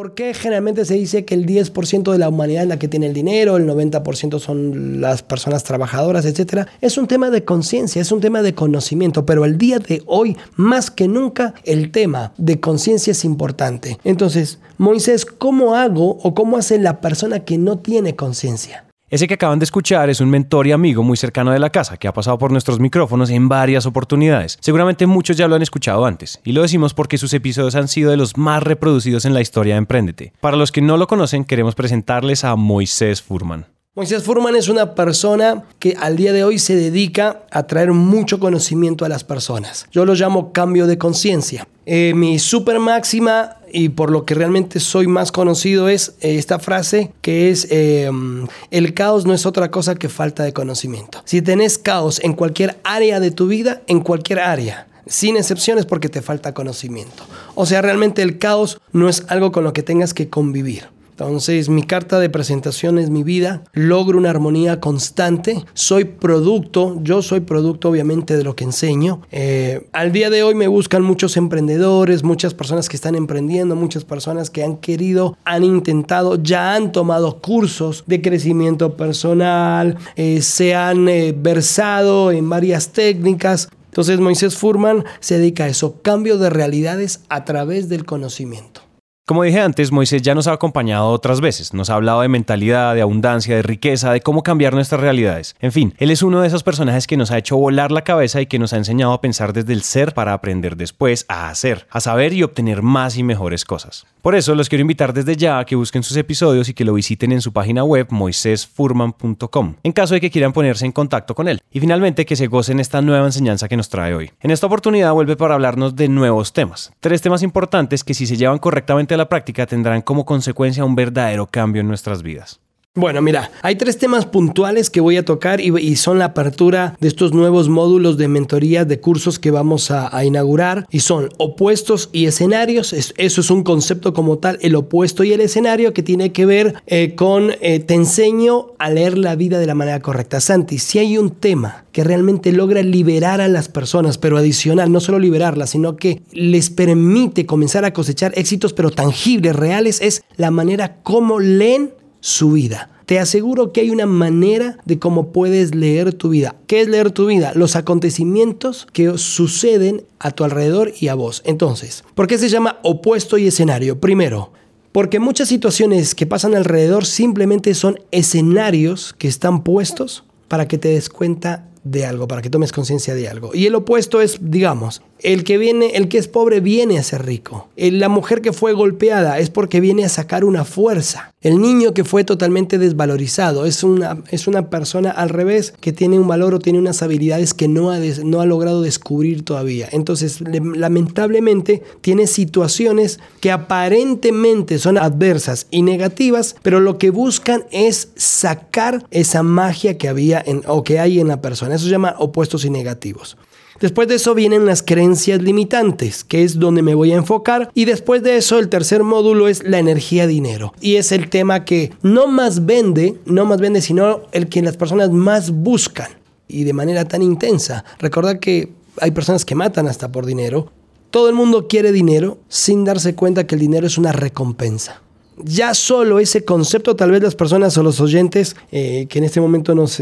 ¿Por qué generalmente se dice que el 10% de la humanidad es la que tiene el dinero, el 90% son las personas trabajadoras, etcétera? Es un tema de conciencia, es un tema de conocimiento, pero el día de hoy, más que nunca, el tema de conciencia es importante. Entonces, Moisés, ¿cómo hago o cómo hace la persona que no tiene conciencia? Ese que acaban de escuchar es un mentor y amigo muy cercano de la casa que ha pasado por nuestros micrófonos en varias oportunidades. Seguramente muchos ya lo han escuchado antes, y lo decimos porque sus episodios han sido de los más reproducidos en la historia de Emprendete. Para los que no lo conocen, queremos presentarles a Moisés Furman. Moisés Furman es una persona que al día de hoy se dedica a traer mucho conocimiento a las personas. Yo lo llamo cambio de conciencia. Eh, mi super máxima y por lo que realmente soy más conocido es eh, esta frase que es em, el caos no es otra cosa que falta de conocimiento. Si tenés caos en cualquier área de tu vida, en cualquier área, sin excepciones porque te falta conocimiento. O sea, realmente el caos no es algo con lo que tengas que convivir. Entonces, mi carta de presentación es mi vida, logro una armonía constante, soy producto, yo soy producto obviamente de lo que enseño. Eh, al día de hoy me buscan muchos emprendedores, muchas personas que están emprendiendo, muchas personas que han querido, han intentado, ya han tomado cursos de crecimiento personal, eh, se han eh, versado en varias técnicas. Entonces Moisés Furman se dedica a eso, cambio de realidades a través del conocimiento. Como dije antes, Moisés ya nos ha acompañado otras veces, nos ha hablado de mentalidad, de abundancia, de riqueza, de cómo cambiar nuestras realidades. En fin, él es uno de esos personajes que nos ha hecho volar la cabeza y que nos ha enseñado a pensar desde el ser para aprender después a hacer, a saber y obtener más y mejores cosas. Por eso los quiero invitar desde ya a que busquen sus episodios y que lo visiten en su página web moisésfurman.com, en caso de que quieran ponerse en contacto con él. Y finalmente que se gocen esta nueva enseñanza que nos trae hoy. En esta oportunidad vuelve para hablarnos de nuevos temas, tres temas importantes que si se llevan correctamente a la práctica tendrán como consecuencia un verdadero cambio en nuestras vidas. Bueno, mira, hay tres temas puntuales que voy a tocar y, son la apertura de estos nuevos módulos de mentoría de cursos que vamos a, inaugurar y son opuestos y escenarios. eso es un concepto como tal, el opuesto y el escenario que tiene que ver eh, con eh, te enseño a leer la vida de la manera correcta. Santi, si hay un tema que realmente logra liberar a las personas, pero adicional, no solo liberarlas, sino que les permite comenzar a cosechar éxitos, pero tangibles, reales, es la manera como leen su vida. Te aseguro que hay una manera de cómo puedes leer tu vida. ¿Qué es leer tu vida? Los acontecimientos que suceden a tu alrededor y a vos. Entonces, ¿por qué se llama opuesto y escenario? Primero, porque muchas situaciones que pasan alrededor simplemente son escenarios que están puestos para que te des cuenta de algo, para que tomes conciencia de algo. Y el opuesto es, digamos, el que viene, el que es pobre viene a ser rico. La mujer que fue golpeada es porque viene a sacar una fuerza. El niño que fue totalmente desvalorizado es una, es una persona al revés que tiene un valor o tiene unas habilidades que no ha, no ha logrado descubrir todavía. Entonces, lamentablemente, tiene situaciones que aparentemente son adversas y negativas, pero lo que buscan es sacar esa magia que había en, o que hay en la persona. Eso se llama opuestos y negativos. Después de eso vienen las creencias limitantes, que es donde me voy a enfocar. Y después de eso el tercer módulo es la energía dinero. Y es el tema que no más vende, no más vende, sino el que las personas más buscan. Y de manera tan intensa. Recordad que hay personas que matan hasta por dinero. Todo el mundo quiere dinero sin darse cuenta que el dinero es una recompensa ya solo ese concepto, tal vez las personas o los oyentes eh, que en este momento nos,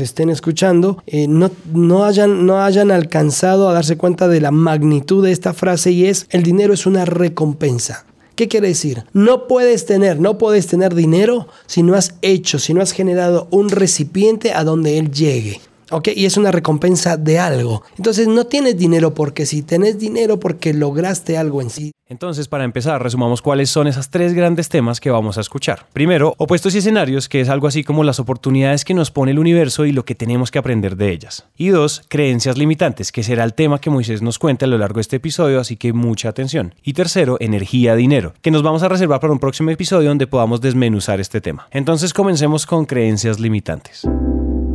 estén escuchando, eh, no, no, hayan, no hayan alcanzado a darse cuenta de la magnitud de esta frase y es, el dinero es una recompensa. ¿Qué quiere decir? No puedes tener, no puedes tener dinero si no has hecho, si no has generado un recipiente a donde él llegue. ¿Ok? Y es una recompensa de algo. Entonces no tienes dinero porque si tenés dinero porque lograste algo en sí. Entonces, para empezar, resumamos cuáles son esos tres grandes temas que vamos a escuchar. Primero, opuestos y escenarios, que es algo así como las oportunidades que nos pone el universo y lo que tenemos que aprender de ellas. Y dos, creencias limitantes, que será el tema que Moisés nos cuente a lo largo de este episodio, así que mucha atención. Y tercero, energía, dinero, que nos vamos a reservar para un próximo episodio donde podamos desmenuzar este tema. Entonces, comencemos con creencias limitantes.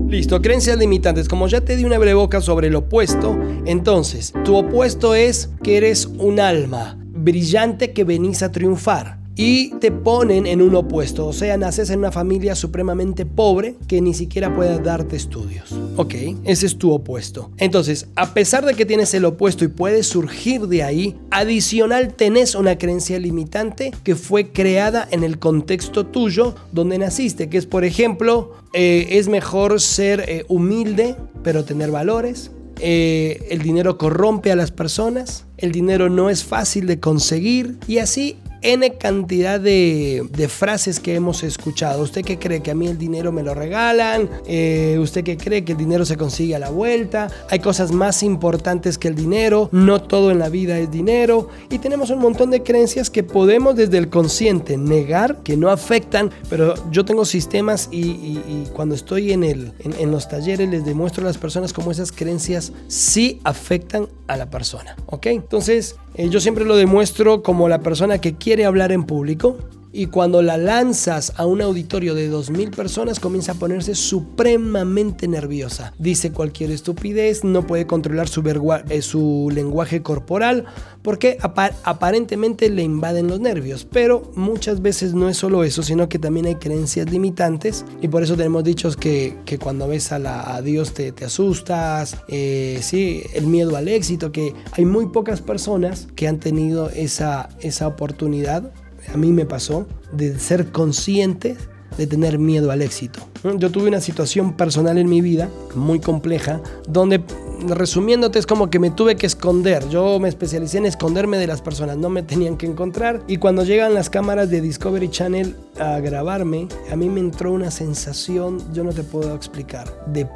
Listo, creencias limitantes. Como ya te di una boca sobre el opuesto, entonces, tu opuesto es que eres un alma brillante que venís a triunfar y te ponen en un opuesto, o sea, naces en una familia supremamente pobre que ni siquiera puede darte estudios. Ok, ese es tu opuesto. Entonces, a pesar de que tienes el opuesto y puedes surgir de ahí, adicional tenés una creencia limitante que fue creada en el contexto tuyo donde naciste, que es, por ejemplo, eh, es mejor ser eh, humilde pero tener valores. Eh, el dinero corrompe a las personas, el dinero no es fácil de conseguir y así N cantidad de, frases que hemos escuchado. ¿Usted qué cree que a mí el dinero me lo regalan? Eh, ¿Usted qué cree que el dinero se consigue a la vuelta? Hay cosas más importantes que el dinero. No todo en la vida es dinero. Y tenemos un montón de creencias que podemos desde el consciente negar, que no afectan. Pero yo tengo sistemas y, cuando estoy en, el, en, los talleres les demuestro a las personas cómo esas creencias sí afectan a la persona. ¿Ok? Entonces, eh, yo siempre lo demuestro como la persona que quiere hablar en público y cuando la lanzas a un auditorio de 2.000 personas comienza a ponerse supremamente nerviosa. Dice cualquier estupidez, no puede controlar su, eh, lenguaje corporal porque aparentemente le invaden los nervios. Pero muchas veces no es solo eso, sino que también hay creencias limitantes y por eso tenemos dichos que, cuando ves a, la, Dios te, asustas, eh, sí, el miedo al éxito, que hay muy pocas personas que han tenido esa oportunidad a mí me pasó, de ser consciente de tener miedo al éxito. Yo tuve una situación personal en mi vida muy compleja, donde resumiéndote es como que me tuve que esconder. Yo me especialicé en esconderme de las personas, no me tenían que encontrar. Y cuando llegan las cámaras de Discovery Channel a grabarme, a mí me entró una sensación, yo no te puedo explicar, de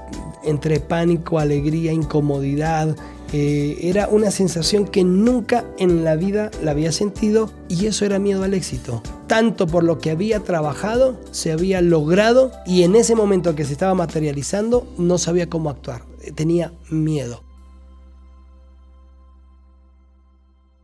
entre pánico, alegría, incomodidad eh, era una sensación que nunca en la vida la había sentido y eso era miedo al éxito. Tanto por lo que había trabajado, se había logrado y en ese momento que se estaba materializando no sabía cómo actuar. Tenía miedo.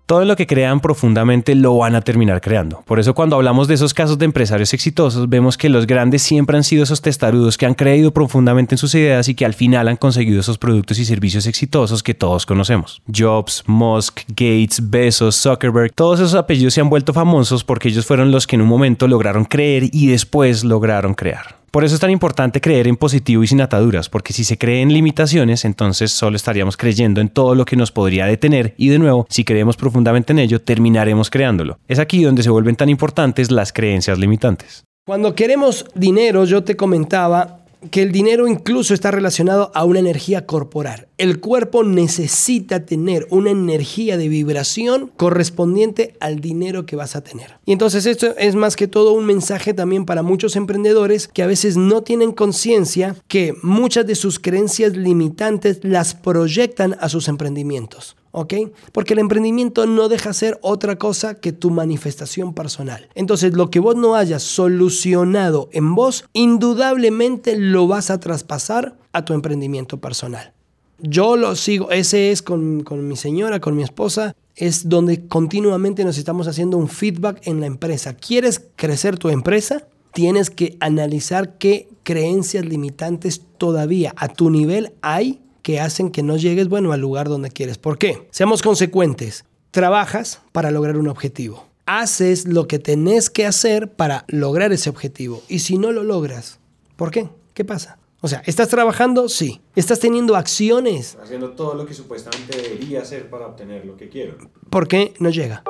Todo lo que crean profundamente lo van a terminar creando. Por eso cuando hablamos de esos casos de empresarios exitosos, vemos que los grandes siempre han sido esos testarudos que han creído profundamente en sus ideas y que al final han conseguido esos productos y servicios exitosos que todos conocemos. Jobs, Musk, Gates, Bezos, Zuckerberg, todos esos apellidos se han vuelto famosos porque ellos fueron los que en un momento lograron creer y después lograron crear. Por eso es tan importante creer en positivo y sin ataduras, porque si se cree en limitaciones, entonces solo estaríamos creyendo en todo lo que nos podría detener y de nuevo, si creemos profundamente en ello, terminaremos creándolo. Es aquí donde se vuelven tan importantes las creencias limitantes. Cuando queremos dinero, yo te comentaba, que el dinero incluso está relacionado a una energía corporal. El cuerpo necesita tener una energía de vibración correspondiente al dinero que vas a tener. Y entonces esto es más que todo un mensaje también para muchos emprendedores que a veces no tienen conciencia que muchas de sus creencias limitantes las proyectan a sus emprendimientos. ¿Ok? Porque el emprendimiento no deja ser otra cosa que tu manifestación personal. Entonces, lo que vos no hayas solucionado en vos, indudablemente lo vas a traspasar a tu emprendimiento personal. Yo lo sigo, ese es con, con mi señora, con mi esposa, es donde continuamente nos estamos haciendo un feedback en la empresa. ¿Quieres crecer tu empresa? Tienes que analizar qué creencias limitantes todavía a tu nivel hay que hacen que no llegues, bueno, al lugar donde quieres. ¿Por qué? Seamos consecuentes. Trabajas para lograr un objetivo. Haces lo que tenés que hacer para lograr ese objetivo. Y si no lo logras, ¿por qué? ¿Qué pasa? O sea, ¿estás trabajando? Sí. ¿Estás teniendo acciones? Haciendo todo lo que supuestamente debería hacer para obtener lo que quiero. ¿Por qué no llega?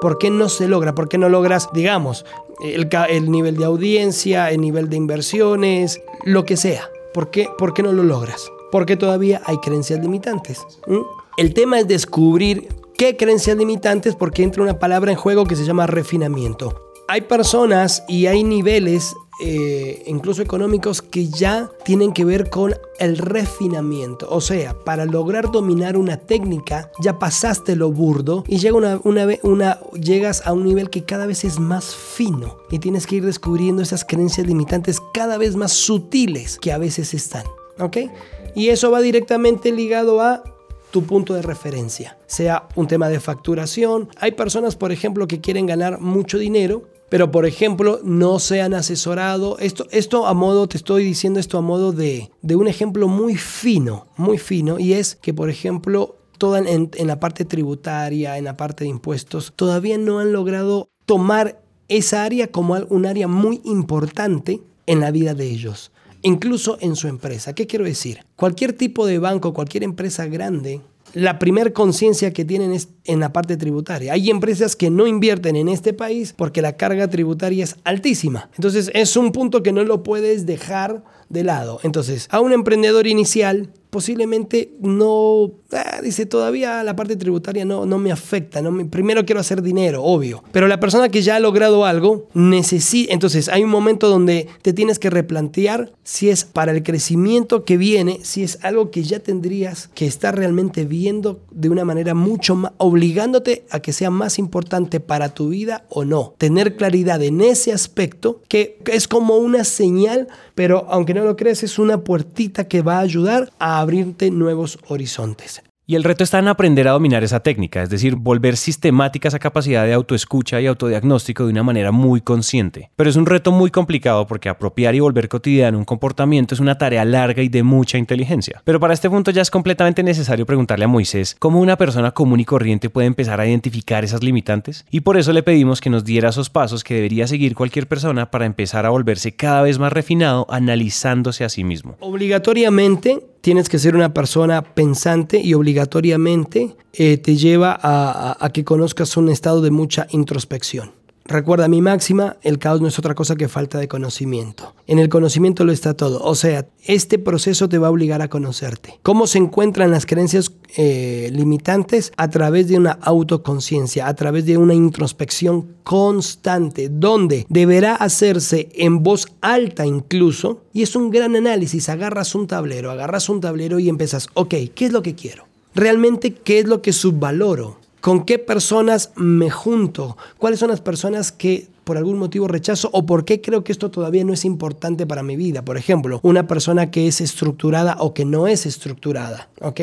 ¿Por qué no se logra? ¿Por qué no logras, digamos, el, el nivel de audiencia, el nivel de inversiones, lo que sea? ¿Por qué, por qué no lo logras? Porque todavía hay creencias limitantes. El tema es descubrir qué creencias limitantes porque entra una palabra en juego que se llama refinamiento. Hay personas y hay niveles eh, incluso económicos, que ya tienen que ver con el refinamiento. O sea, para lograr dominar una técnica, ya pasaste lo burdo y llegas a un nivel que cada vez es más fino y tienes que ir descubriendo esas creencias limitantes cada vez más sutiles que a veces están. ¿Ok? Y eso va directamente ligado a tu punto de referencia, sea un tema de facturación. Hay personas, por ejemplo, que quieren ganar mucho dinero, pero por ejemplo no se han asesorado. Esto, esto a modo, te estoy diciendo esto a modo de, de un ejemplo muy fino, muy fino, y es que por ejemplo toda en, en la parte tributaria, en la parte de impuestos, todavía no han logrado tomar esa área como un área muy importante en la vida de ellos incluso en su empresa. ¿Qué quiero decir? Cualquier tipo de banco, cualquier empresa grande, la primer conciencia que tienen es en la parte tributaria. Hay empresas que no invierten en este país porque la carga tributaria es altísima. Entonces es un punto que no lo puedes dejar de lado. Entonces, a un emprendedor inicial posiblemente no, ah, dice, todavía la parte tributaria no, no me afecta, no primero quiero hacer dinero, obvio, pero la persona que ya ha logrado algo necesita, entonces hay un momento donde te tienes que replantear si es para el crecimiento que viene, si es algo que ya tendrías que estar realmente viendo de una manera mucho más, obligándote a que sea más importante para tu vida o no. Tener claridad en ese aspecto que es como una señal, pero aunque no lo creas, es una puertita que va a ayudar a abrirte nuevos horizontes. Y el reto está en aprender a dominar esa técnica, es decir, volver sistemática esa capacidad de autoescucha y autodiagnóstico de una manera muy consciente. Pero es un reto muy complicado porque apropiar y volver cotidiano un comportamiento es una tarea larga y de mucha inteligencia. Pero para este punto ya es completamente necesario preguntarle a Moisés cómo una persona común y corriente puede empezar a identificar esas limitantes. Y por eso le pedimos que nos diera esos pasos que debería seguir cualquier persona para empezar a volverse cada vez más refinado analizándose a sí mismo. Obligatoriamente tienes que ser una persona pensante y obligatoriamente eh, te lleva a, que conozcas un estado de mucha introspección. Recuerda mi máxima, el caos no es otra cosa que falta de conocimiento. En el conocimiento lo está todo. O sea, este proceso te va a obligar a conocerte. ¿Cómo se encuentran las creencias eh, limitantes? A través de una autoconciencia, a través de una introspección constante, donde deberá hacerse en voz alta incluso. Y es un gran análisis. Agarras un tablero, agarras un tablero y empiezas, ok, ¿qué es lo que quiero? Realmente, ¿qué es lo que subvaloro? ¿Con qué personas me junto? ¿Cuáles son las personas que por algún motivo rechazo o por qué creo que esto todavía no es importante para mi vida. Por ejemplo, una persona que es estructurada o que no es estructurada, ¿ok?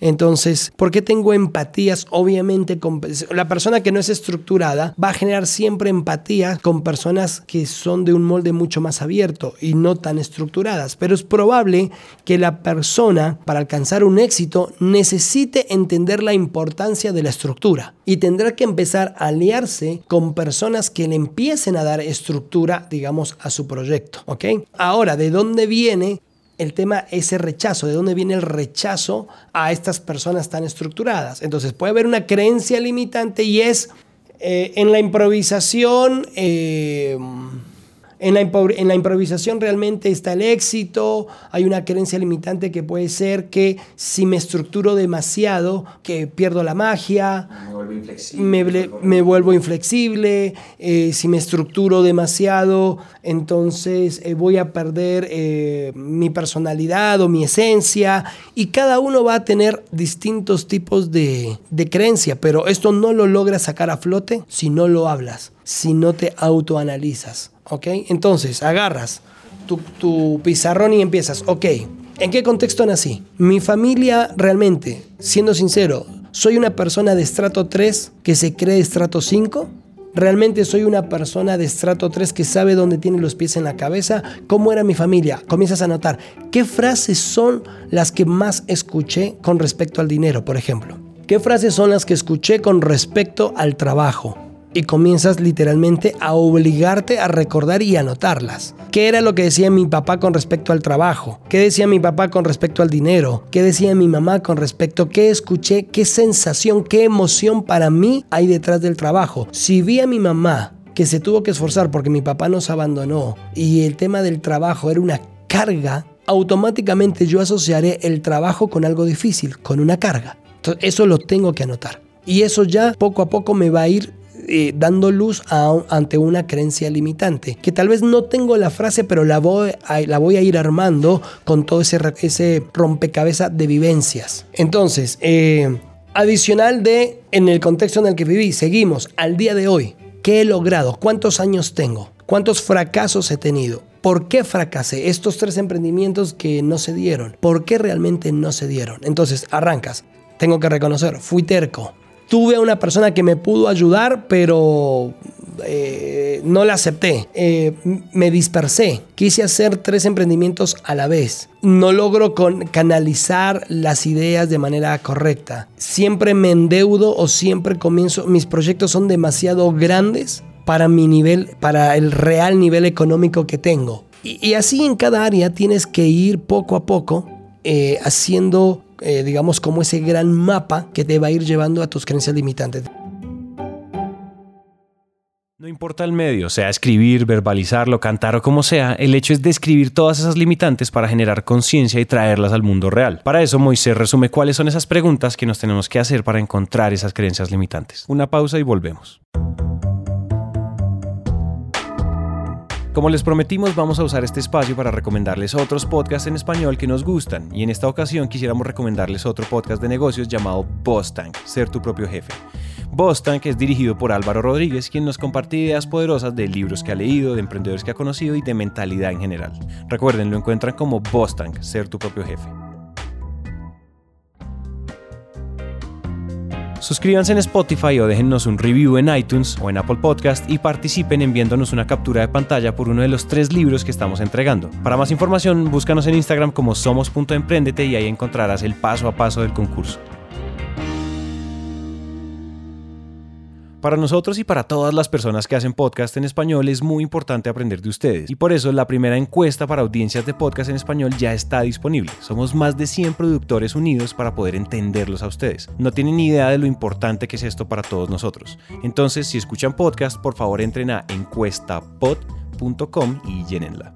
Entonces, ¿por qué tengo empatías? Obviamente, con, la persona que no es estructurada va a generar siempre empatía con personas que son de un molde mucho más abierto y no tan estructuradas. Pero es probable que la persona, para alcanzar un éxito, necesite entender la importancia de la estructura y tendrá que empezar a aliarse con personas que le empiecen a dar estructura, digamos, a su proyecto. ¿Ok? Ahora, ¿de dónde viene el tema ese rechazo, de dónde viene el rechazo a estas personas tan estructuradas. Entonces puede haber una creencia limitante y es eh, en la improvisación. Eh, en la, en la, improvisación realmente está el éxito, hay una creencia limitante que puede ser que si me estructuro demasiado, que pierdo la magia, me vuelvo inflexible, me, vuelvo inflexible eh, si me estructuro demasiado, entonces eh, voy a perder eh, mi personalidad o mi esencia, y cada uno va a tener distintos tipos de, de creencia, pero esto no lo logras sacar a flote si no lo hablas, si no te autoanalizas. ¿Ok? Entonces, agarras tu, pizarrón y empiezas, ok, ¿en qué contexto nací? Mi familia realmente, siendo sincero, ¿soy una persona de estrato 3 que se cree estrato 5? ¿Realmente soy una persona de estrato 3 que sabe dónde tiene los pies en la cabeza? ¿Cómo era mi familia? Comienzas a notar qué frases son las que más escuché con respecto al dinero, por ejemplo. ¿Qué frases son las que escuché con respecto al trabajo? Y comienzas literalmente a obligarte a recordar y anotarlas. ¿Qué era lo que decía mi papá con respecto al trabajo? ¿Qué decía mi papá con respecto al dinero? ¿Qué decía mi mamá con respecto qué escuché? ¿Qué sensación, qué emoción para mí hay detrás del trabajo? Si vi a mi mamá que se tuvo que esforzar porque mi papá nos abandonó y el tema del trabajo era una carga, automáticamente yo asociaré el trabajo con algo difícil, con una carga. Eso lo tengo que anotar. Y eso ya poco a poco me va a ir eh, dando luz ante una creencia limitante. Que tal vez no tengo la frase, pero la voy a, la voy a ir armando con todo ese, ese rompecabezas de vivencias. Entonces, eh, adicional de en el contexto en el que viví, seguimos al día de hoy. ¿Qué he logrado? ¿Cuántos años tengo? ¿Cuántos fracasos he tenido? ¿Por qué fracasé? Estos tres emprendimientos que no se dieron. ¿Por qué realmente no se dieron? Entonces, arrancas. Tengo que reconocer, fui terco. Tuve a una persona que me pudo ayudar, pero eh, no la acepté. Eh, me dispersé. Quise hacer tres emprendimientos a la vez. No logro con, canalizar las ideas de manera correcta. Siempre me endeudo o siempre comienzo. Mis proyectos son demasiado grandes para mi nivel, para el real nivel económico que tengo. Y, así en cada área tienes que ir poco a poco eh, haciendo, eh, digamos, como ese gran mapa que te va a ir llevando a tus creencias limitantes. No importa el medio, sea escribir, verbalizarlo, cantar o como sea, el hecho es describir todas esas limitantes para generar conciencia y traerlas al mundo real. Para eso, Moisés resume cuáles son esas preguntas que nos tenemos que hacer para encontrar esas creencias limitantes. Una pausa y volvemos. Como les prometimos, vamos a usar este espacio para recomendarles otros podcasts en español que nos gustan y en esta ocasión quisiéramos recomendarles otro podcast de negocios llamado Boss Tank, Ser tu propio jefe. Boss Tank es dirigido por Álvaro Rodríguez, quien nos comparte ideas poderosas de libros que ha leído, de emprendedores que ha conocido y de mentalidad en general. Recuerden, lo encuentran como Boss Tank, Ser tu propio jefe. Suscríbanse en Spotify o déjennos un review en iTunes o en Apple Podcast y participen enviándonos una captura de pantalla por uno de los tres libros que estamos entregando. Para más información, búscanos en Instagram como somos.emprendete y ahí encontrarás el paso a paso del concurso. Para nosotros y para todas las personas que hacen podcast en español es muy importante aprender de ustedes y por eso la primera encuesta para audiencias de podcast en español ya está disponible. Somos más de 100 productores unidos para poder entenderlos a ustedes. No tienen ni idea de lo importante que es esto para todos nosotros. Entonces, si escuchan podcast, por favor entren a encuestapod.com y llénenla.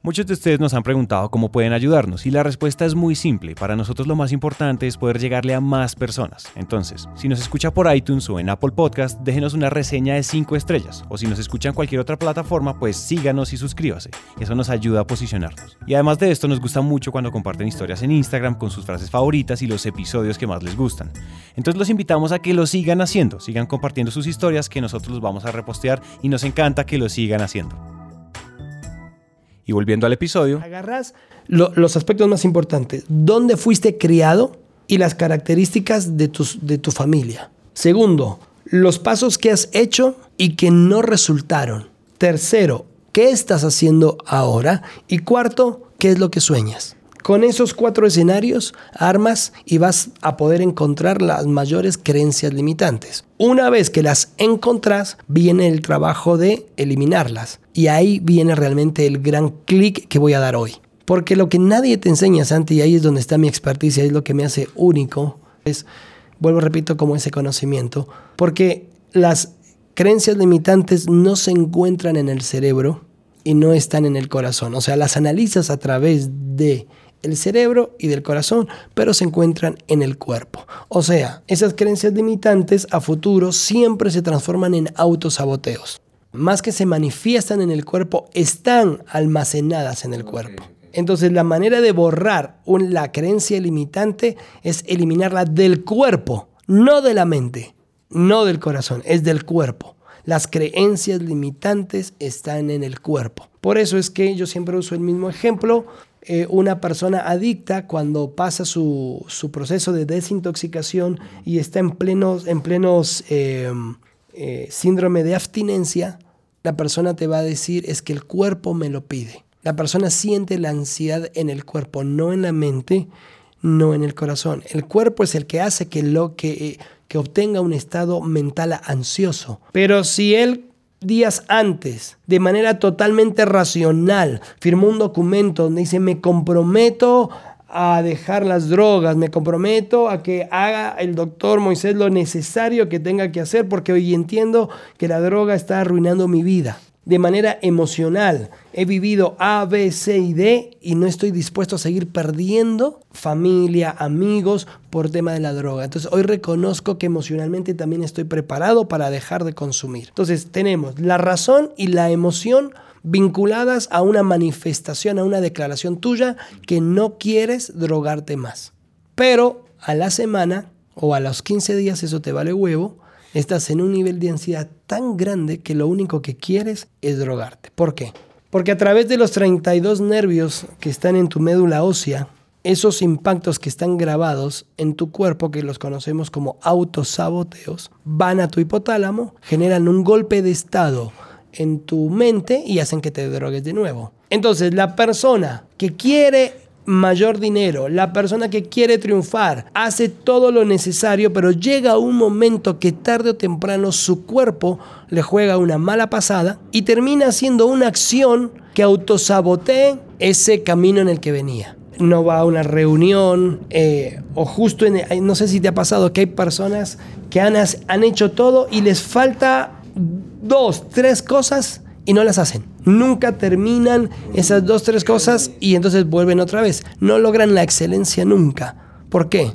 Muchos de ustedes nos han preguntado cómo pueden ayudarnos y la respuesta es muy simple. Para nosotros lo más importante es poder llegarle a más personas. Entonces, si nos escucha por iTunes o en Apple Podcast, déjenos una reseña de 5 estrellas. O si nos escucha en cualquier otra plataforma, pues síganos y suscríbase. Eso nos ayuda a posicionarnos. Y además de esto, nos gusta mucho cuando comparten historias en Instagram con sus frases favoritas y los episodios que más les gustan. Entonces los invitamos a que lo sigan haciendo, sigan compartiendo sus historias que nosotros los vamos a repostear y nos encanta que lo sigan haciendo. Y volviendo al episodio. Agarras los aspectos más importantes. ¿Dónde fuiste criado? Y las características de, tus, de tu familia. Segundo, los pasos que has hecho y que no resultaron. Tercero, ¿qué estás haciendo ahora? Y cuarto, ¿qué es lo que sueñas? Con esos cuatro escenarios armas y vas a poder encontrar las mayores creencias limitantes. Una vez que las encontrás, viene el trabajo de eliminarlas. Y ahí viene realmente el gran clic que voy a dar hoy. Porque lo que nadie te enseña, Santi, y ahí es donde está mi experticia, es lo que me hace único, es, vuelvo, repito, como ese conocimiento. Porque las creencias limitantes no se encuentran en el cerebro y no están en el corazón. O sea, las analizas a través de el cerebro y del corazón, pero se encuentran en el cuerpo. O sea, esas creencias limitantes a futuro siempre se transforman en autosaboteos. Más que se manifiestan en el cuerpo, están almacenadas en el cuerpo. Entonces la manera de borrar la creencia limitante es eliminarla del cuerpo, no de la mente, no del corazón, es del cuerpo. Las creencias limitantes están en el cuerpo. Por eso es que yo siempre uso el mismo ejemplo eh, una persona adicta cuando pasa su, proceso de desintoxicación y está en plenos, en plenos em, eh, síndrome de abstinencia, la persona te va a decir es que el cuerpo me lo pide. La persona siente la ansiedad en el cuerpo, no en la mente, no en el corazón. El cuerpo es el que hace que, lo, que, que obtenga un estado mental ansioso. Pero si él días antes, de manera totalmente racional, firmó un documento donde dice me comprometo a dejar las drogas, me comprometo a que haga el doctor Moisés lo necesario que tenga que hacer porque hoy entiendo que la droga está arruinando mi vida. De manera emocional. He vivido A, B, C y D y no estoy dispuesto a seguir perdiendo familia, amigos por tema de la droga. Entonces hoy reconozco que emocionalmente también estoy preparado para dejar de consumir. Entonces tenemos la razón y la emoción vinculadas a una manifestación, a una declaración tuya que no quieres drogarte más. Pero a la semana o a los 15 días eso te vale huevo estás en un nivel de ansiedad tan grande que lo único que quieres es drogarte. ¿Por qué? Porque a través de los 32 nervios que están en tu médula ósea, esos impactos que están grabados en tu cuerpo, que los conocemos como autosaboteos, van a tu hipotálamo, generan un golpe de estado en tu mente y hacen que te drogues de nuevo. Entonces, la persona que quiere mayor dinero, la persona que quiere triunfar, hace todo lo necesario, pero llega un momento que tarde o temprano su cuerpo le juega una mala pasada y termina haciendo una acción que autosabotee ese camino en el que venía. No va a una reunión eh, o justo en, no sé si te ha pasado que hay personas que han, han hecho todo y les falta dos, tres cosas y no las hacen. Nunca terminan esas dos, tres cosas y entonces vuelven otra vez. No logran la excelencia nunca. ¿Por qué?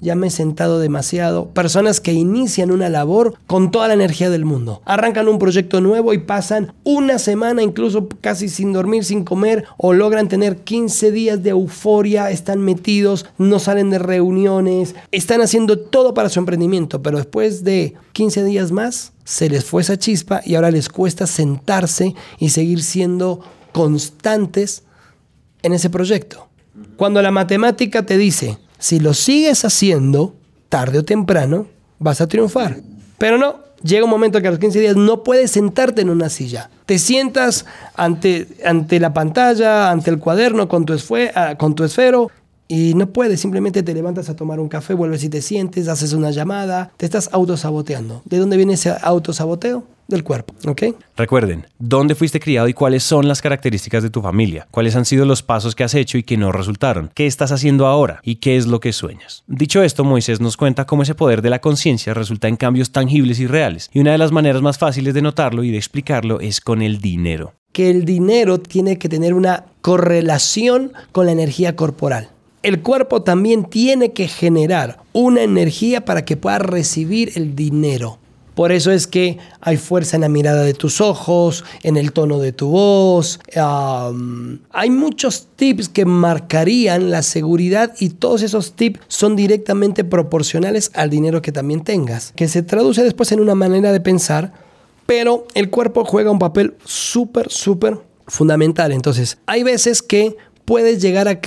Ya me he sentado demasiado. Personas que inician una labor con toda la energía del mundo. Arrancan un proyecto nuevo y pasan una semana incluso casi sin dormir, sin comer, o logran tener 15 días de euforia, están metidos, no salen de reuniones, están haciendo todo para su emprendimiento, pero después de 15 días más se les fue esa chispa y ahora les cuesta sentarse y seguir siendo constantes en ese proyecto. Cuando la matemática te dice, si lo sigues haciendo, tarde o temprano, vas a triunfar. Pero no, llega un momento que a los 15 días no puedes sentarte en una silla. Te sientas ante, ante la pantalla, ante el cuaderno con tu, ah, con tu esfero y no puedes, simplemente te levantas a tomar un café, vuelves y te sientes, haces una llamada, te estás autosaboteando. ¿De dónde viene ese autosaboteo? Del cuerpo, ¿ok? Recuerden, ¿dónde fuiste criado y cuáles son las características de tu familia? ¿Cuáles han sido los pasos que has hecho y que no resultaron? ¿Qué estás haciendo ahora? ¿Y qué es lo que sueñas? Dicho esto, Moisés nos cuenta cómo ese poder de la conciencia resulta en cambios tangibles y reales. Y una de las maneras más fáciles de notarlo y de explicarlo es con el dinero. Que el dinero tiene que tener una correlación con la energía corporal el cuerpo también tiene que generar una energía para que pueda recibir el dinero. Por eso es que hay fuerza en la mirada de tus ojos, en el tono de tu voz. hay muchos tips que marcarían la seguridad y todos esos tips son directamente proporcionales al dinero que también tengas, que se traduce después en una manera de pensar, pero el cuerpo juega un papel súper, súper fundamental. Entonces, hay veces que puedes llegar a,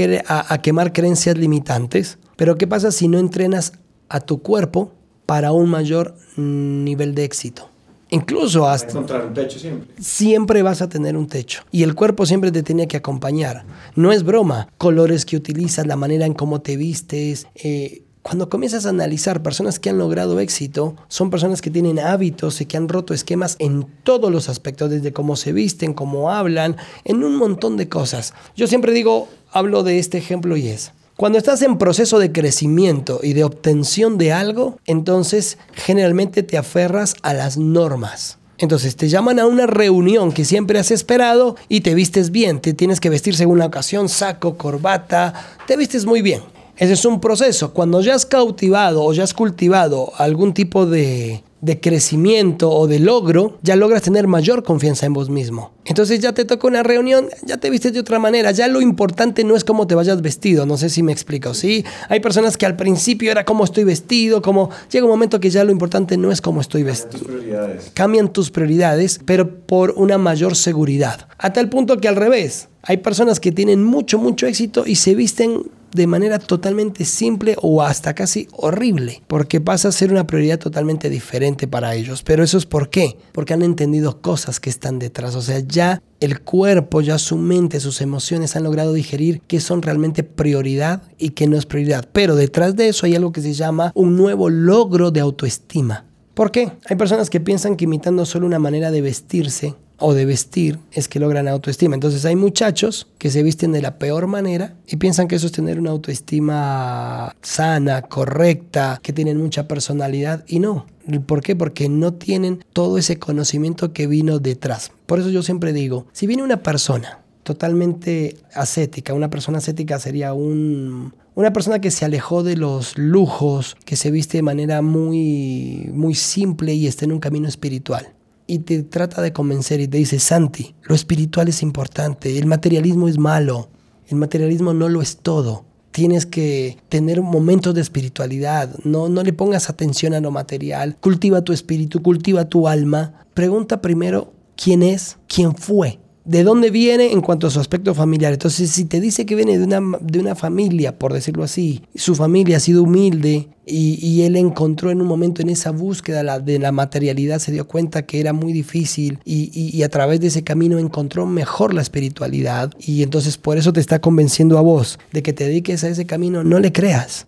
a, quemar creencias limitantes, pero ¿qué pasa si no entrenas a tu cuerpo para un mayor nivel de éxito? Incluso hasta... Encontrar un techo siempre. Siempre vas a tener un techo. Y el cuerpo siempre te tiene que acompañar. No es broma. Colores que utilizas, la manera en cómo te vistes, eh, cuando comienzas a analizar personas que han logrado éxito, son personas que tienen hábitos y que han roto esquemas en todos los aspectos, desde cómo se visten, cómo hablan, en un montón de cosas. Yo siempre digo, hablo de este ejemplo y es, cuando estás en proceso de crecimiento y de obtención de algo, entonces generalmente te aferras a las normas. Entonces te llaman a una reunión que siempre has esperado y te vistes bien, te tienes que vestir según la ocasión, saco, corbata, te vistes muy bien. Ese es un proceso. Cuando ya has cautivado o ya has cultivado algún tipo de, crecimiento o de logro, ya logras tener mayor confianza en vos mismo. Entonces ya te toca una reunión, ya te vistes de otra manera, ya lo importante no es cómo te vayas vestido, no sé si me explico, ¿sí? Hay personas que al principio era cómo estoy vestido, como llega un momento que ya lo importante no es cómo estoy vestido. Tus prioridades. Cambian tus prioridades, pero por una mayor seguridad. A tal punto que al revés, hay personas que tienen mucho, mucho éxito y se visten de manera totalmente simple o hasta casi horrible, porque pasa a ser una prioridad totalmente diferente para ellos. Pero eso es por qué, porque han entendido cosas que están detrás, o sea, ya el cuerpo, ya su mente, sus emociones han logrado digerir que son realmente prioridad y que no es prioridad. Pero detrás de eso hay algo que se llama un nuevo logro de autoestima. ¿Por qué? Hay personas que piensan que imitando solo una manera de vestirse o de vestir es que logran autoestima. Entonces hay muchachos que se visten de la peor manera y piensan que eso es tener una autoestima sana, correcta, que tienen mucha personalidad y no. ¿Por qué? Porque no tienen todo ese conocimiento que vino detrás. Por eso yo siempre digo, si viene una persona totalmente ascética, una persona ascética sería un, una persona que se alejó de los lujos, que se viste de manera muy, muy simple y está en un camino espiritual y te trata de convencer y te dice, Santi, lo espiritual es importante, el materialismo es malo, el materialismo no lo es todo. Tienes que tener momentos de espiritualidad, no, no le pongas atención a lo material, cultiva tu espíritu, cultiva tu alma. Pregunta primero quién es, quién fue, de dónde viene en cuanto a su aspecto familiar. Entonces, si te dice que viene de una, de una familia, por decirlo así, su familia ha sido humilde y, él encontró en un momento en esa búsqueda de la materialidad, se dio cuenta que era muy difícil y, y a través de ese camino encontró mejor la espiritualidad y entonces por eso te está convenciendo a vos de que te dediques a ese camino, no le creas.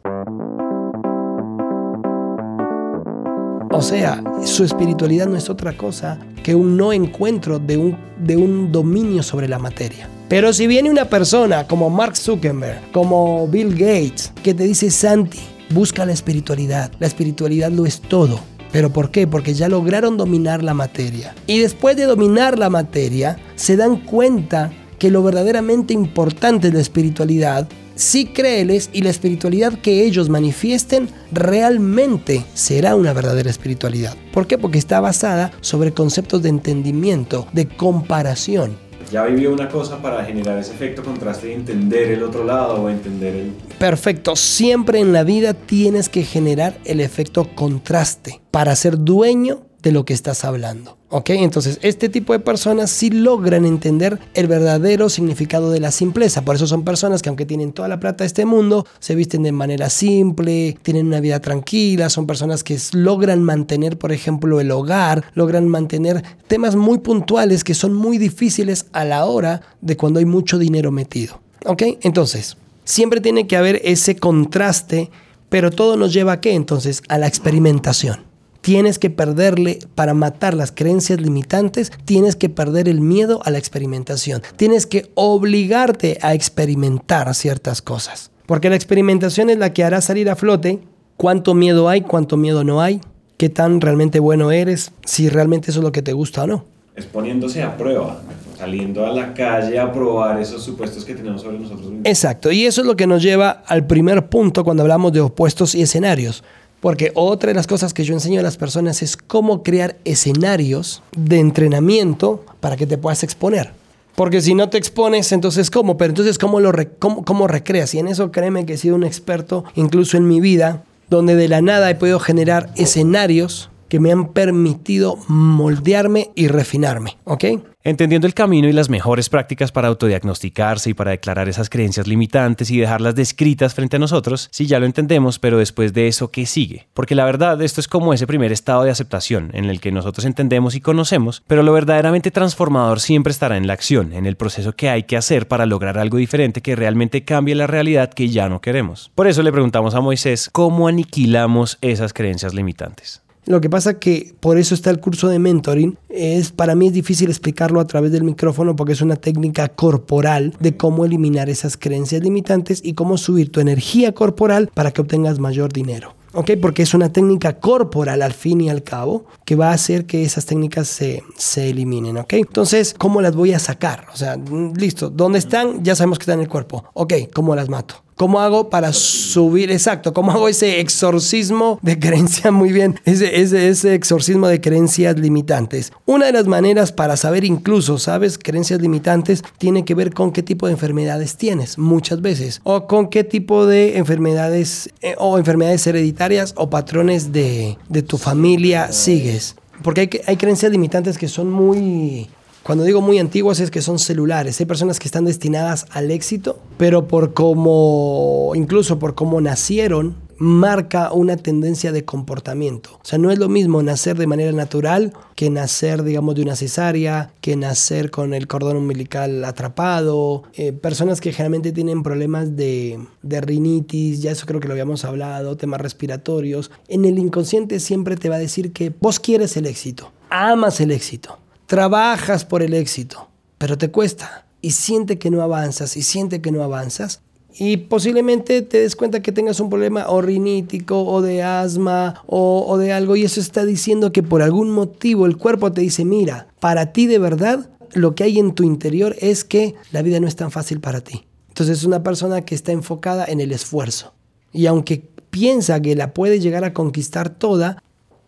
O sea, su espiritualidad no es otra cosa que un no encuentro de un, de un dominio sobre la materia. Pero si viene una persona como Mark Zuckerberg, como Bill Gates, que te dice, Santi, busca la espiritualidad. La espiritualidad lo es todo. ¿Pero por qué? Porque ya lograron dominar la materia. Y después de dominar la materia, se dan cuenta que lo verdaderamente importante de la espiritualidad si créeles y la espiritualidad que ellos manifiesten realmente será una verdadera espiritualidad. ¿Por qué? Porque está basada sobre conceptos de entendimiento, de comparación. Ya vivió una cosa para generar ese efecto contraste y entender el otro lado o entender el... Perfecto, siempre en la vida tienes que generar el efecto contraste para ser dueño de lo que estás hablando. ¿Ok? Entonces, este tipo de personas sí logran entender el verdadero significado de la simpleza. Por eso son personas que aunque tienen toda la plata de este mundo, se visten de manera simple, tienen una vida tranquila, son personas que logran mantener, por ejemplo, el hogar, logran mantener temas muy puntuales que son muy difíciles a la hora de cuando hay mucho dinero metido. ¿Ok? Entonces, siempre tiene que haber ese contraste, pero todo nos lleva a qué? Entonces, a la experimentación tienes que perderle para matar las creencias limitantes, tienes que perder el miedo a la experimentación, tienes que obligarte a experimentar ciertas cosas. Porque la experimentación es la que hará salir a flote cuánto miedo hay, cuánto miedo no hay, qué tan realmente bueno eres, si realmente eso es lo que te gusta o no. Exponiéndose a prueba, saliendo a la calle a probar esos supuestos que tenemos sobre nosotros mismos. Exacto, y eso es lo que nos lleva al primer punto cuando hablamos de opuestos y escenarios. Porque otra de las cosas que yo enseño a las personas es cómo crear escenarios de entrenamiento para que te puedas exponer. Porque si no te expones, entonces ¿cómo? Pero entonces ¿cómo, lo cómo, recreas? Y en eso créeme que he sido un experto, incluso en mi vida, donde de la nada he podido generar escenarios que me han permitido moldearme y refinarme, ¿ok? Entendiendo el camino y las mejores prácticas para autodiagnosticarse y para declarar esas creencias limitantes y dejarlas descritas frente a nosotros, si ya lo entendemos, pero después de eso, ¿qué sigue? Porque la verdad, esto es como ese primer estado de aceptación en el que nosotros entendemos y conocemos, pero lo verdaderamente transformador siempre estará en la acción, en el proceso que hay que hacer para lograr algo diferente que realmente cambie la realidad que ya no queremos. Por eso le preguntamos a Moisés, ¿cómo aniquilamos esas creencias limitantes? Lo que pasa que por eso está el curso de mentoring. Es, para mí es difícil explicarlo a través del micrófono porque es una técnica corporal de cómo eliminar esas creencias limitantes y cómo subir tu energía corporal para que obtengas mayor dinero. ¿ok? Porque es una técnica corporal al fin y al cabo que va a hacer que esas técnicas se, se eliminen, ¿ok? Entonces, ¿cómo las voy a sacar? O sea, listo, ¿dónde están? Ya sabemos que están en el cuerpo. Ok, ¿cómo las mato? ¿Cómo hago para subir? Exacto, ¿cómo hago ese exorcismo de creencia? Muy bien, ese, ese, exorcismo de creencias limitantes. Una de las maneras para saber incluso, ¿sabes? Creencias limitantes tiene que ver con qué tipo de enfermedades tienes, muchas veces. O con qué tipo de enfermedades eh, o enfermedades hereditarias o patrones de, tu familia sigues. Porque hay creencias limitantes que son muy cuando digo muy antiguas es que son celulares. Hay personas que están destinadas al éxito, pero por cómo, incluso por cómo nacieron, marca una tendencia de comportamiento. O sea, no es lo mismo nacer de manera natural que nacer, digamos, de una cesárea, que nacer con el cordón umbilical atrapado. Eh, personas que generalmente tienen problemas de, de rinitis, ya eso creo que lo habíamos hablado, temas respiratorios. En el inconsciente siempre te va a decir que vos quieres el éxito, amas el éxito trabajas por el éxito, pero te cuesta y siente que no avanzas y siente que no avanzas, y posiblemente te des cuenta que tengas un problema o rinítico o de asma o, de algo y eso está diciendo que por algún motivo el cuerpo te dice, mira, para ti de verdad lo que hay en tu interior es que la vida no es tan fácil para ti. Entonces es una persona que está enfocada en el esfuerzo. Y aunque piensa que la puede llegar a conquistar toda,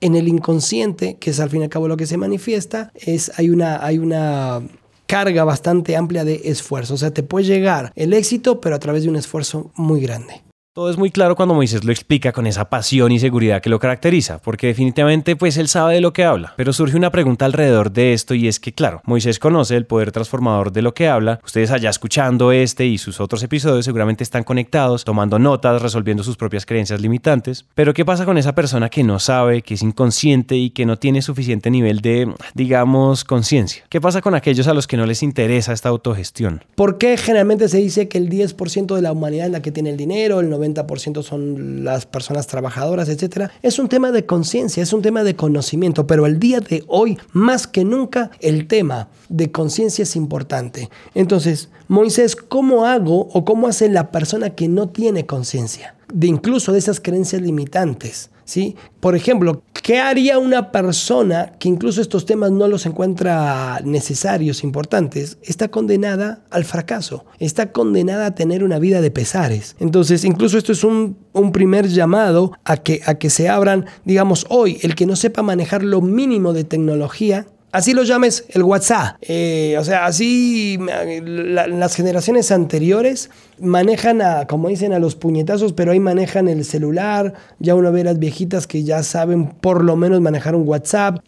en el inconsciente, que es al fin y al cabo lo que se manifiesta, es hay una, hay una carga bastante amplia de esfuerzo. O sea, te puede llegar el éxito, pero a través de un esfuerzo muy grande. Todo es muy claro cuando Moisés lo explica con esa pasión y seguridad que lo caracteriza, porque definitivamente pues él sabe de lo que habla. Pero surge una pregunta alrededor de esto y es que claro, Moisés conoce el poder transformador de lo que habla, ustedes allá escuchando este y sus otros episodios seguramente están conectados, tomando notas, resolviendo sus propias creencias limitantes, pero ¿qué pasa con esa persona que no sabe, que es inconsciente y que no tiene suficiente nivel de, digamos, conciencia? ¿Qué pasa con aquellos a los que no les interesa esta autogestión? ¿Por qué generalmente se dice que el 10% de la humanidad es la que tiene el dinero, el 90% 90% son las personas trabajadoras, etcétera. Es un tema de conciencia, es un tema de conocimiento, pero el día de hoy, más que nunca, el tema de conciencia es importante. Entonces, Moisés, ¿cómo hago o cómo hace la persona que no tiene conciencia? De incluso de esas creencias limitantes. ¿Sí? Por ejemplo, ¿qué haría una persona que incluso estos temas no los encuentra necesarios, importantes? Está condenada al fracaso, está condenada a tener una vida de pesares. Entonces, incluso esto es un, primer llamado a que, a que se abran, digamos, hoy, el que no sepa manejar lo mínimo de tecnología, así lo llames el WhatsApp. Eh, o sea, así las generaciones anteriores manejan a, como dicen, a los puñetazos, pero ahí manejan el celular. Ya uno ve las viejitas que ya saben por lo menos manejar un WhatsApp.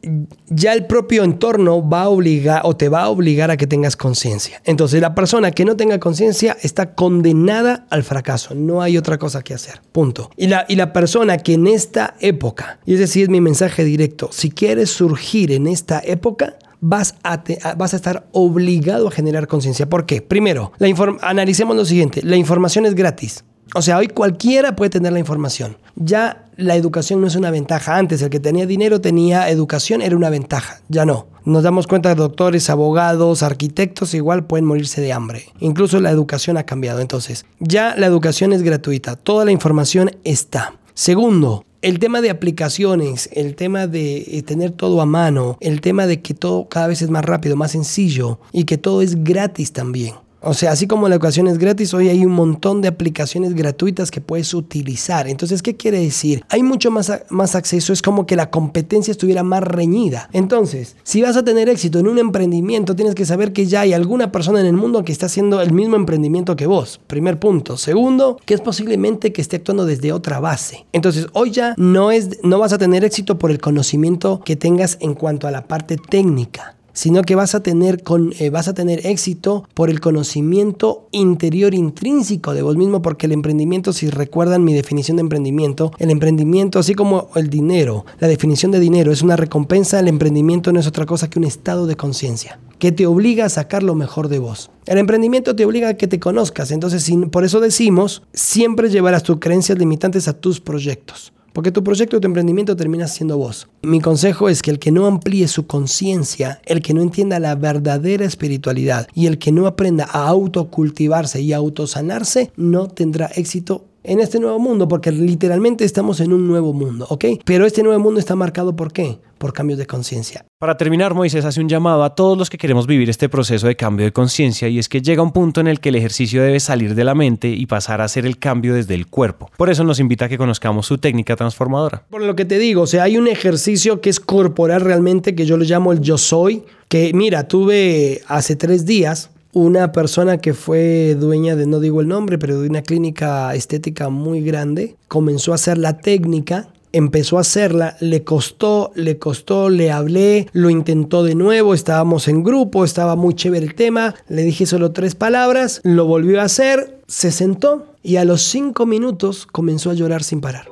Ya el propio entorno va a obligar o te va a obligar a que tengas conciencia. Entonces, la persona que no tenga conciencia está condenada al fracaso. No hay otra cosa que hacer. Punto. Y la, y la persona que en esta época, y ese sí es mi mensaje directo, si quieres surgir en esta época, vas a, vas a estar obligado a generar conciencia. ¿Por qué? Primero, la analicemos lo siguiente, la información es gratis. O sea, hoy cualquiera puede tener la información. Ya la educación no es una ventaja. Antes el que tenía dinero tenía educación, era una ventaja. Ya no. Nos damos cuenta de doctores, abogados, arquitectos igual pueden morirse de hambre. Incluso la educación ha cambiado. Entonces, ya la educación es gratuita. Toda la información está. Segundo, el tema de aplicaciones, el tema de eh, tener todo a mano, el tema de que todo cada vez es más rápido, más sencillo y que todo es gratis también. O sea, así como la educación es gratis, hoy hay un montón de aplicaciones gratuitas que puedes utilizar. Entonces, ¿qué quiere decir? Hay mucho más, más acceso, es como que la competencia estuviera más reñida. Entonces, si vas a tener éxito en un emprendimiento, tienes que saber que ya hay alguna persona en el mundo que está haciendo el mismo emprendimiento que vos. Primer punto. Segundo, que es posiblemente que esté actuando desde otra base. Entonces, hoy ya no, es, no vas a tener éxito por el conocimiento que tengas en cuanto a la parte técnica sino que vas a tener, con, eh, vas a tener éxito por el conocimiento interior intrínseco de vos mismo, porque el emprendimiento, si recuerdan mi definición de emprendimiento, el emprendimiento, así como el dinero, la definición de dinero es una recompensa, el emprendimiento no es otra cosa que un estado de conciencia que te obliga a sacar lo mejor de vos. El emprendimiento te obliga a que te conozcas, entonces por eso decimos, siempre llevarás tus creencias limitantes a tus proyectos. Porque tu proyecto, tu emprendimiento termina siendo vos. Mi consejo es que el que no amplíe su conciencia, el que no entienda la verdadera espiritualidad y el que no aprenda a autocultivarse y autosanarse, no tendrá éxito en este nuevo mundo, porque literalmente estamos en un nuevo mundo, ¿ok? Pero este nuevo mundo está marcado por qué? Por cambios de conciencia. Para terminar, Moisés hace un llamado a todos los que queremos vivir este proceso de cambio de conciencia y es que llega un punto en el que el ejercicio debe salir de la mente y pasar a hacer el cambio desde el cuerpo. Por eso nos invita a que conozcamos su técnica transformadora. Por lo que te digo, o sea, hay un ejercicio que es corporal realmente, que yo lo llamo el yo soy, que mira, tuve hace tres días una persona que fue dueña de, no digo el nombre, pero de una clínica estética muy grande, comenzó a hacer la técnica empezó a hacerla, le costó, le costó, le hablé, lo intentó de nuevo, estábamos en grupo, estaba muy chévere el tema, le dije solo tres palabras, lo volvió a hacer, se sentó y a los cinco minutos comenzó a llorar sin parar.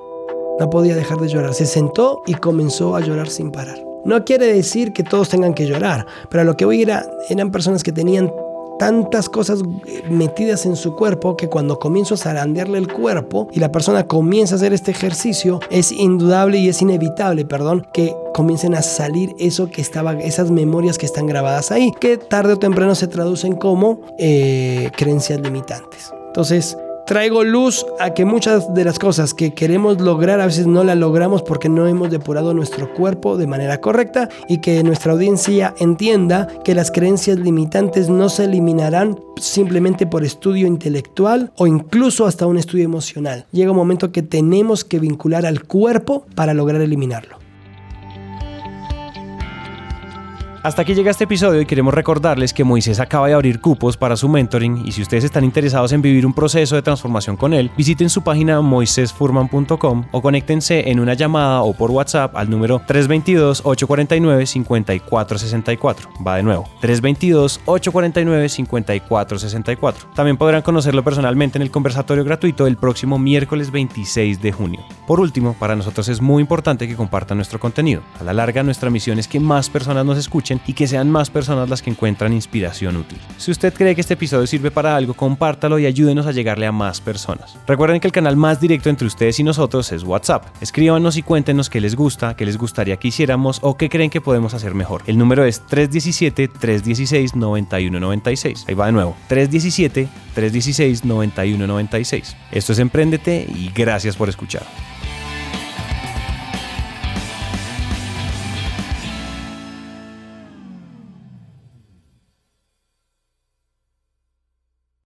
No podía dejar de llorar, se sentó y comenzó a llorar sin parar. No quiere decir que todos tengan que llorar, pero a lo que voy era, eran personas que tenían tantas cosas eh, metidas en su cuerpo que cuando comienzo a zarandearle el cuerpo y la persona comienza a hacer este ejercicio, es indudable y es inevitable, perdón, que comiencen a salir eso que estaba, esas memorias que están grabadas ahí, que tarde o temprano se traducen como eh, creencias limitantes. Entonces, traigo luz a que muchas de las cosas que queremos lograr a veces no las logramos porque no hemos depurado nuestro cuerpo de manera correcta y que nuestra audiencia entienda que las creencias limitantes no se eliminarán simplemente por estudio intelectual o incluso hasta un estudio emocional. Llega un momento que tenemos que vincular al cuerpo para lograr eliminarlo. Hasta aquí llega este episodio y queremos recordarles que Moisés acaba de abrir cupos para su mentoring y si ustedes están interesados en vivir un proceso de transformación con él, visiten su página moisesfurman.com o conéctense en una llamada o por WhatsApp al número 322-849-5464. Va de nuevo, 322-849-5464. También podrán conocerlo personalmente en el conversatorio gratuito el próximo miércoles 26 de junio. Por último, para nosotros es muy importante que compartan nuestro contenido. A la larga, nuestra misión es que más personas nos y que sean más personas las que encuentran inspiración útil. Si usted cree que este episodio sirve para algo, compártalo y ayúdenos a llegarle a más personas. Recuerden que el canal más directo entre ustedes y nosotros es WhatsApp. Escríbanos y cuéntenos qué les gusta, qué les gustaría que hiciéramos o qué creen que podemos hacer mejor. El número es 317-316-9196. Ahí va de nuevo. 317-316-9196. Esto es Emprendete y gracias por escuchar.